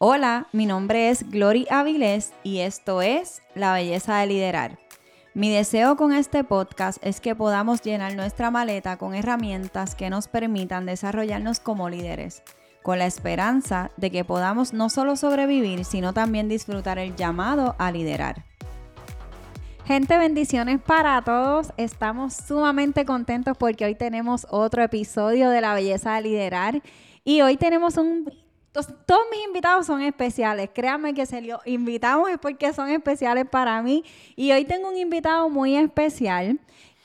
Hola, mi nombre es Glory Avilés y esto es La Belleza de Liderar. Mi deseo con este podcast es que podamos llenar nuestra maleta con herramientas que nos permitan desarrollarnos como líderes, con la esperanza de que podamos no solo sobrevivir, sino también disfrutar el llamado a liderar. Gente, bendiciones para todos. Estamos sumamente contentos porque hoy tenemos otro episodio de La Belleza de Liderar y hoy tenemos un todos mis invitados son especiales. Créanme que se los invitamos es porque son especiales para mí. Y hoy tengo un invitado muy especial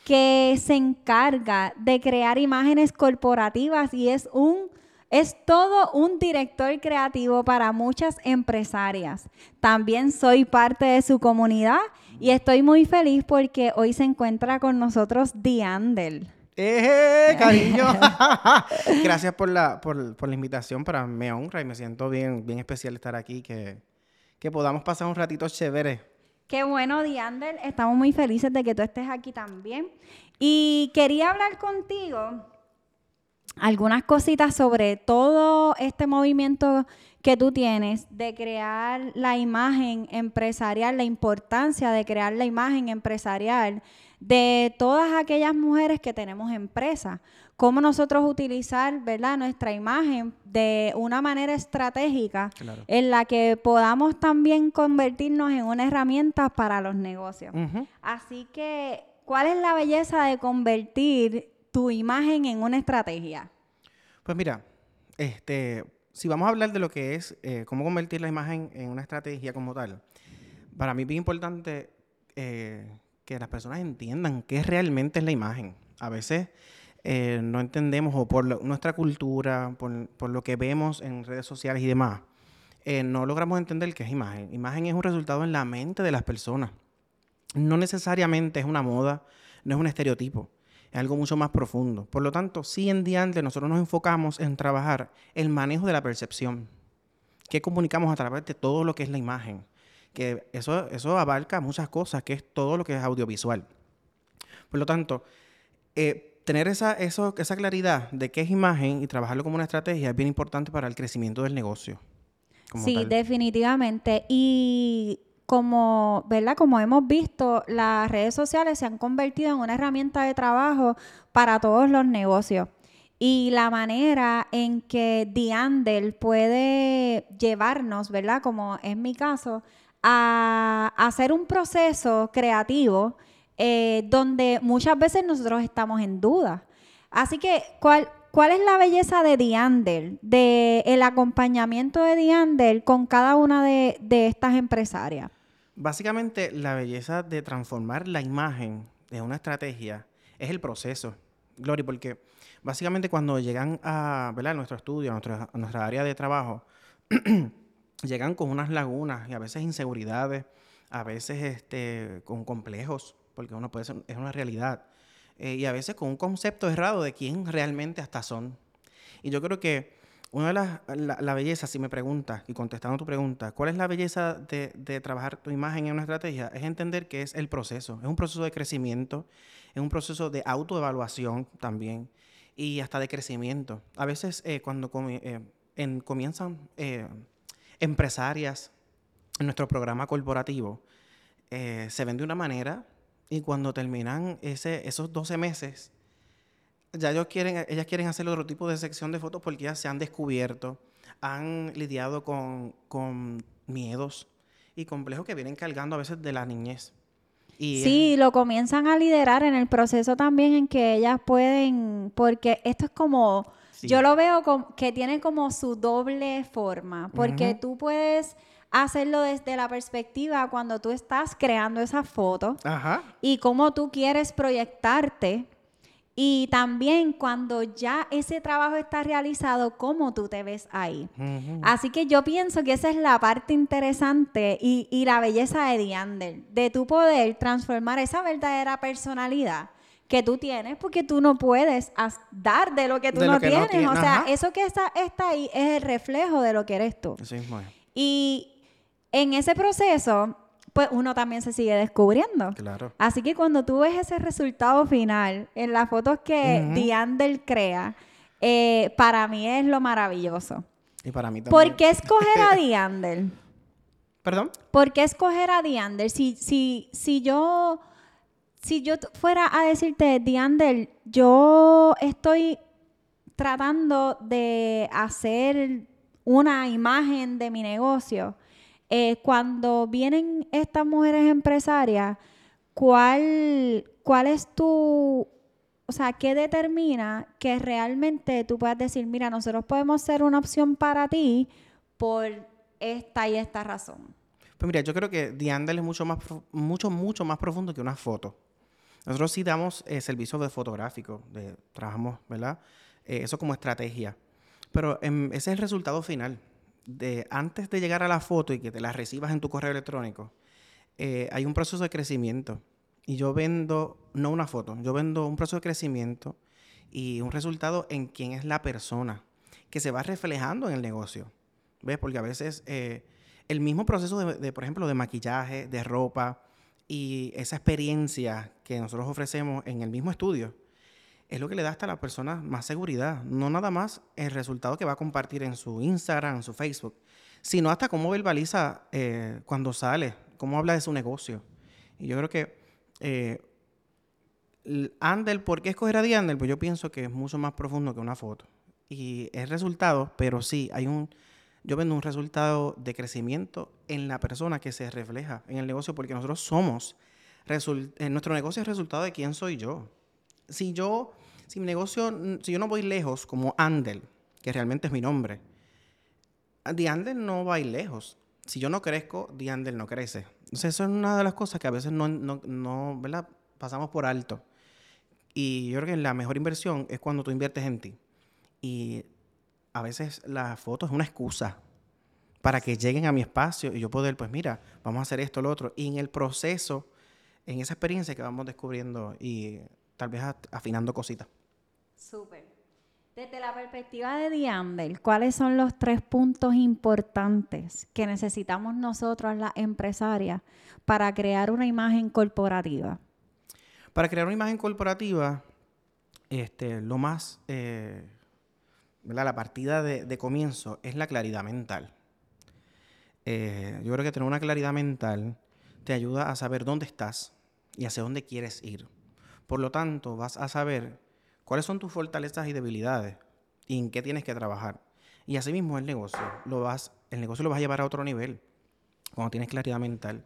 que se encarga de crear imágenes corporativas y es un es todo un director creativo para muchas empresarias. También soy parte de su comunidad y estoy muy feliz porque hoy se encuentra con nosotros Diandel. ¡Eh, cariño! Gracias por la, por, por, la invitación, para me honra y me siento bien, bien especial estar aquí, que, que podamos pasar un ratito chévere. Qué bueno, Diander, estamos muy felices de que tú estés aquí también. Y quería hablar contigo algunas cositas sobre todo este movimiento que tú tienes de crear la imagen empresarial, la importancia de crear la imagen empresarial de todas aquellas mujeres que tenemos empresa. Cómo nosotros utilizar, ¿verdad?, nuestra imagen de una manera estratégica en la que podamos también convertirnos en una herramienta para los negocios. Así que, ¿cuál es la belleza de convertir tu imagen en una estrategia? Pues mira, este, si vamos a hablar de lo que es eh, cómo convertir la imagen en una estrategia como tal, para mí es importante eh, que las personas entiendan qué realmente es la imagen. A veces eh, no entendemos, o por nuestra cultura, por, lo que vemos en redes sociales y demás, no logramos entender qué es imagen. Imagen es un resultado en la mente de las personas. No necesariamente es una moda, no es un estereotipo, es algo mucho más profundo. Por lo tanto, sí en Diante nosotros nos enfocamos en trabajar el manejo de la percepción. ¿Qué comunicamos a través de todo lo que es la imagen? que eso, eso abarca muchas cosas, que es todo lo que es audiovisual. Por lo tanto, eh, tener esa, eso, esa claridad de qué es imagen y trabajarlo como una estrategia es bien importante para el crecimiento del negocio. Sí, definitivamente. Y como, ¿verdad? Como hemos visto, las redes sociales se han convertido en una herramienta de trabajo para todos los negocios. Y la manera en que Diandel puede llevarnos, ¿verdad? Como es mi caso, a hacer un proceso creativo eh, donde muchas veces nosotros estamos en duda. Así que, ¿cuál, ¿cuál es la belleza de Diandel, de el acompañamiento de Diandel con cada una de, estas empresarias? Básicamente, la belleza de transformar la imagen en una estrategia es el proceso, Glory, porque básicamente cuando llegan a, nuestro estudio, a nuestra área de trabajo, llegan con unas lagunas y a veces inseguridades, a veces este, con complejos, porque uno puede ser, es una realidad, eh, y a veces con un concepto errado de quién realmente hasta son. Y yo creo que una de las, la, belleza, si me preguntas, y contestando tu pregunta, ¿cuál es la belleza de, de, trabajar tu imagen en una estrategia? Es entender que es el proceso, es un proceso de crecimiento, es un proceso de autoevaluación también, y hasta de crecimiento. A veces eh, cuando eh, en, comienzan empresarias en nuestro programa corporativo eh, se ven de una manera y cuando terminan ese, esos 12 meses, ya ellos quieren, ellas quieren hacer otro tipo de sección de fotos porque ya se han descubierto, han lidiado con, con miedos y complejos que vienen cargando a veces de la niñez. Y sí, lo comienzan a liderar en el proceso también en que ellas pueden, porque esto es como yo lo veo como, que tiene como su doble forma, porque tú puedes hacerlo desde la perspectiva cuando tú estás creando esa foto y cómo tú quieres proyectarte. Y también cuando ya ese trabajo está realizado, cómo tú te ves ahí. Así que yo pienso que esa es la parte interesante y, y la belleza de Diander, de tu poder transformar esa verdadera personalidad que tú tienes porque tú no puedes dar de lo que tú no, tienes. O sea, eso que está, está ahí es el reflejo de lo que eres tú. Y en ese proceso, pues uno también se sigue descubriendo. Claro. Así que cuando tú ves ese resultado final en las fotos que uh crea, eh, para mí es lo maravilloso. Y para mí también. ¿Por qué escoger a Diander? ¿Perdón? ¿Por qué escoger a Diander? Si, si, si yo si yo fuera a decirte, Diander, yo estoy tratando de hacer una imagen de mi negocio, eh, cuando vienen estas mujeres empresarias, ¿cuál, ¿cuál es tu, o sea, qué determina que realmente tú puedas decir, mira, nosotros podemos ser una opción para ti por esta y esta razón? Pues mira, yo creo que Diandel es mucho más, mucho, mucho más profundo que una foto. Nosotros sí damos eh, servicios de fotográfico, trabajamos, ¿verdad? Eh, eso como estrategia. Pero em, ese es el resultado final. De, antes de llegar a la foto y que te la recibas en tu correo electrónico, eh, hay un proceso de crecimiento. Y yo vendo, no una foto, yo vendo un proceso de crecimiento y un resultado en quién es la persona, que se va reflejando en el negocio. ¿Ves? Porque a veces el mismo proceso de, por ejemplo, de maquillaje, de ropa, y esa experiencia que nosotros ofrecemos en el mismo estudio es lo que le da hasta a la persona más seguridad. No nada más el resultado que va a compartir en su Instagram, en su Facebook, sino hasta cómo verbaliza eh, cuando sale, cómo habla de su negocio. Y yo creo que eh, Andel, ¿por qué escoger a Diandel? Pues yo pienso que es mucho más profundo que una foto. Y es resultado, pero sí, hay un yo vendo un resultado de crecimiento en la persona que se refleja en el negocio, porque nosotros somos, eh, nuestro negocio es resultado de quién soy yo. Si yo, si mi negocio, si yo no voy lejos como Andel, que realmente es mi nombre, The Andel no va a ir lejos. Si yo no crezco, The Andel no crece. Entonces, eso es una de las cosas que a veces no, no, no ¿verdad? pasamos por alto. Y yo creo que la mejor inversión es cuando tú inviertes en ti. Y a veces la foto es una excusa para que lleguen a mi espacio y yo poder, pues mira, vamos a hacer esto, lo otro. Y en el proceso, en esa experiencia que vamos descubriendo y tal vez afinando cositas. Súper. Desde la perspectiva de Diandel, ¿cuáles son los tres puntos importantes que necesitamos nosotros, las empresarias, para crear una imagen corporativa? Para crear una imagen corporativa, este, lo más eh, la partida de, comienzo es la claridad mental. Eh, yo creo que tener una claridad mental te ayuda a saber dónde estás y hacia dónde quieres ir. Por lo tanto, vas a saber cuáles son tus fortalezas y debilidades y en qué tienes que trabajar. Y asimismo el negocio, lo vas, el negocio lo vas a llevar a otro nivel cuando tienes claridad mental.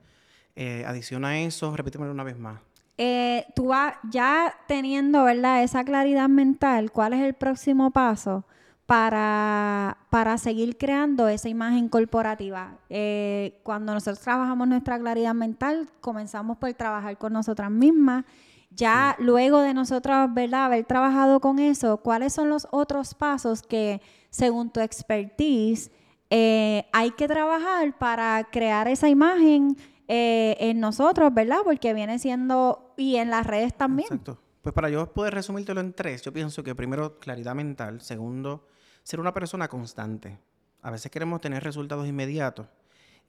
Eh, adiciona a eso, repítemelo una vez más. Eh, tú vas ya teniendo, ¿verdad? Esa claridad mental, ¿cuál es el próximo paso? para, para seguir creando esa imagen corporativa. Eh, cuando nosotros trabajamos nuestra claridad mental, comenzamos por trabajar con nosotras mismas. Ya luego de nosotros, ¿verdad?, haber trabajado con eso, ¿cuáles son los otros pasos que, según tu expertise, eh, hay que trabajar para crear esa imagen eh, en nosotros, ¿verdad? Porque viene siendo, y en las redes también. Exacto. Pues para yo poder resumírtelo en tres, yo pienso que primero claridad mental, segundo ser una persona constante. A veces queremos tener resultados inmediatos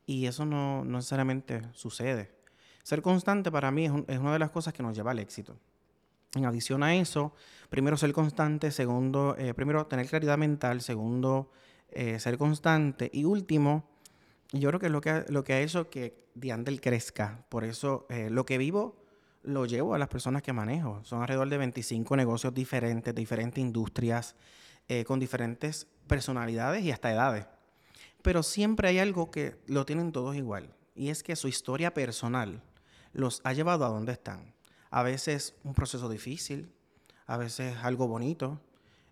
y eso no, necesariamente sucede. Ser constante para mí es, una de las cosas que nos lleva al éxito. En adición a eso, primero ser constante, segundo, eh, primero tener claridad mental, segundo, eh, ser constante y último, yo creo que es lo que, lo que ha hecho que Diandel crezca. Por eso eh, lo que vivo lo llevo a las personas que manejo. Son alrededor de 25 negocios diferentes, diferentes industrias, con diferentes personalidades y hasta edades. Pero siempre hay algo que lo tienen todos igual, y es que su historia personal los ha llevado a donde están. A veces un proceso difícil, a veces algo bonito,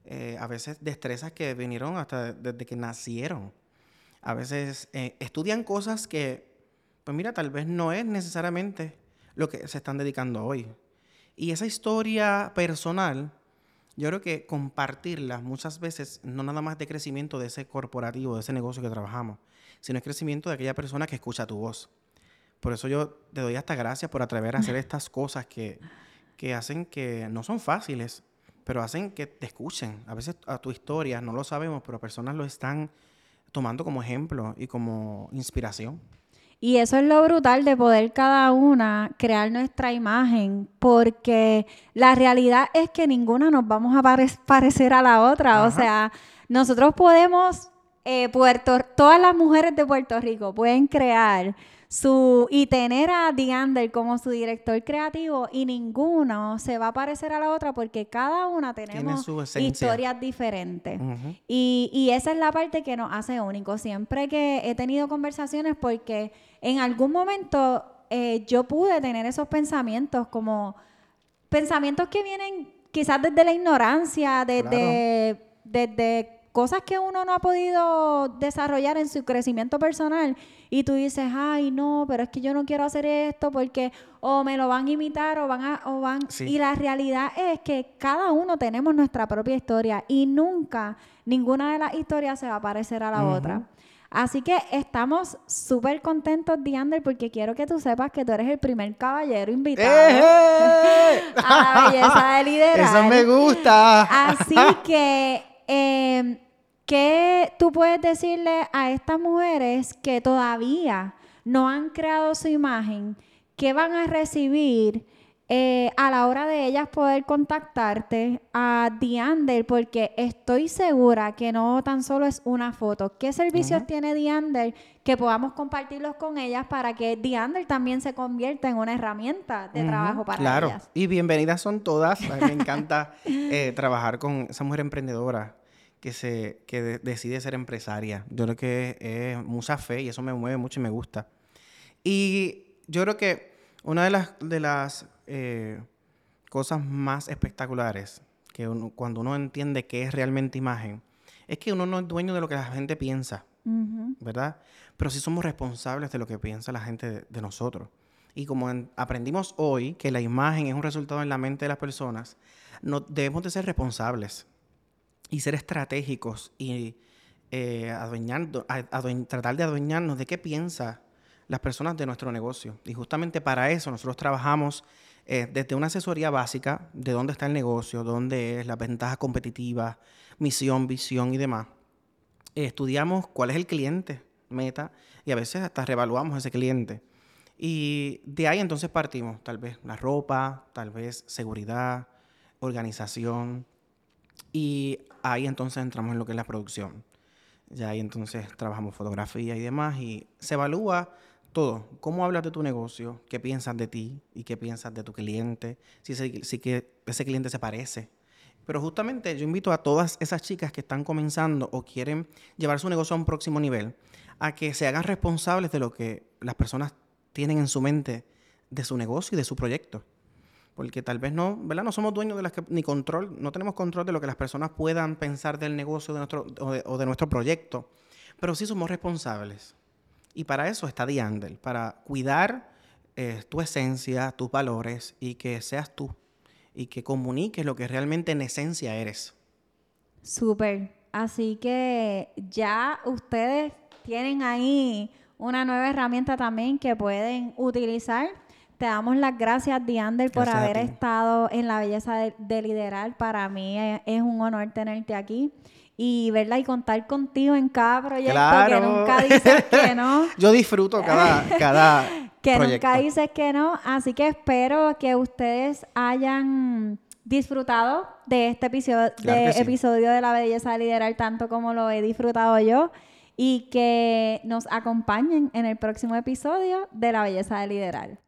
eh, a veces destrezas que vinieron hasta desde que nacieron. A veces eh, estudian cosas que, pues mira, tal vez no es necesariamente lo que se están dedicando hoy. Y esa historia personal yo creo que compartirla muchas veces no nada más de crecimiento de ese corporativo, de ese negocio que trabajamos, sino es crecimiento de aquella persona que escucha tu voz. Por eso yo te doy hasta gracias por atrever a hacer estas cosas que, que hacen que no son fáciles, pero hacen que te escuchen. A veces a tu historia no lo sabemos, pero personas lo están tomando como ejemplo y como inspiración. Y eso es lo brutal de poder cada una crear nuestra imagen, porque la realidad es que ninguna nos vamos a parecer a la otra. O sea, nosotros podemos eh, Puerto, todas las mujeres de Puerto Rico pueden crear su y tener a Deander como su director creativo y ninguno se va a parecer a la otra porque cada una tenemos historias diferentes. y, y esa es la parte que nos hace únicos. Siempre que he tenido conversaciones porque en algún momento eh, yo pude tener esos pensamientos como pensamientos que vienen quizás desde la ignorancia, desde, desde cosas que uno no ha podido desarrollar en su crecimiento personal y tú dices, ay, no, pero es que yo no quiero hacer esto porque o me lo van a imitar o van a... O van... Y la realidad es que cada uno tenemos nuestra propia historia y nunca ninguna de las historias se va a parecer a la otra. Así que estamos súper contentos, Diander, porque quiero que tú sepas que tú eres el primer caballero invitado ¡Eh! a la belleza de liderar. Eso me gusta. Así que eh, ¿Qué tú puedes decirle a estas mujeres que todavía no han creado su imagen? ¿Qué van a recibir eh, a la hora de ellas poder contactarte a Diander? Porque estoy segura que no tan solo es una foto. ¿Qué servicios tiene Diander que podamos compartirlos con ellas para que Diander también se convierta en una herramienta de trabajo para claro. ellas? Y bienvenidas son todas. A mí me encanta eh, trabajar con esa mujer emprendedora que, se, que decide ser empresaria. Yo creo que es mucha fe y eso me mueve mucho y me gusta. Y yo creo que una de las, de las eh, cosas más espectaculares que cuando uno entiende qué es realmente imagen, es que uno no es dueño de lo que la gente piensa, ¿verdad? Pero sí somos responsables de lo que piensa la gente de, nosotros. Y como aprendimos hoy que la imagen es un resultado en la mente de las personas, no, debemos de ser responsables y ser estratégicos y eh, tratar de adueñarnos de qué piensan las personas de nuestro negocio. Y justamente para eso nosotros trabajamos eh, desde una asesoría básica de dónde está el negocio, dónde es, las ventajas competitivas, misión, visión y demás. estudiamos cuál es el cliente meta y a veces hasta revaluamos ese cliente. Y de ahí entonces partimos, tal vez la ropa, tal vez seguridad, organización, y ahí entonces entramos en lo que es la producción. Ya ahí entonces trabajamos fotografía y demás y se evalúa todo. ¿Cómo hablas de tu negocio? ¿Qué piensas de ti? ¿Y qué piensas de tu cliente? Si ese, si que ese cliente se parece. Pero justamente yo invito a todas esas chicas que están comenzando o quieren llevar su negocio a un próximo nivel a que se hagan responsables de lo que las personas tienen en su mente de su negocio y de su proyecto porque tal vez no, ¿verdad? No somos dueños de las que, ni control, no tenemos control de lo que las personas puedan pensar del negocio de nuestro, o, de, nuestro proyecto, pero sí somos responsables. Y para eso está Diandel, para cuidar eh, tu esencia, tus valores y que seas tú y que comuniques lo que realmente en esencia eres. Súper. Así que ya ustedes tienen ahí una nueva herramienta también que pueden utilizar te damos las gracias, Diander, por haber estado en la belleza de, liderar. Para mí es, un honor tenerte aquí y verla y contar contigo en cada proyecto que nunca dices que no. Yo disfruto cada, cada que nunca dices que no. Así que espero que ustedes hayan disfrutado de este episodio, de, episodio de la belleza de liderar tanto como lo he disfrutado yo y que nos acompañen en el próximo episodio de la belleza de liderar.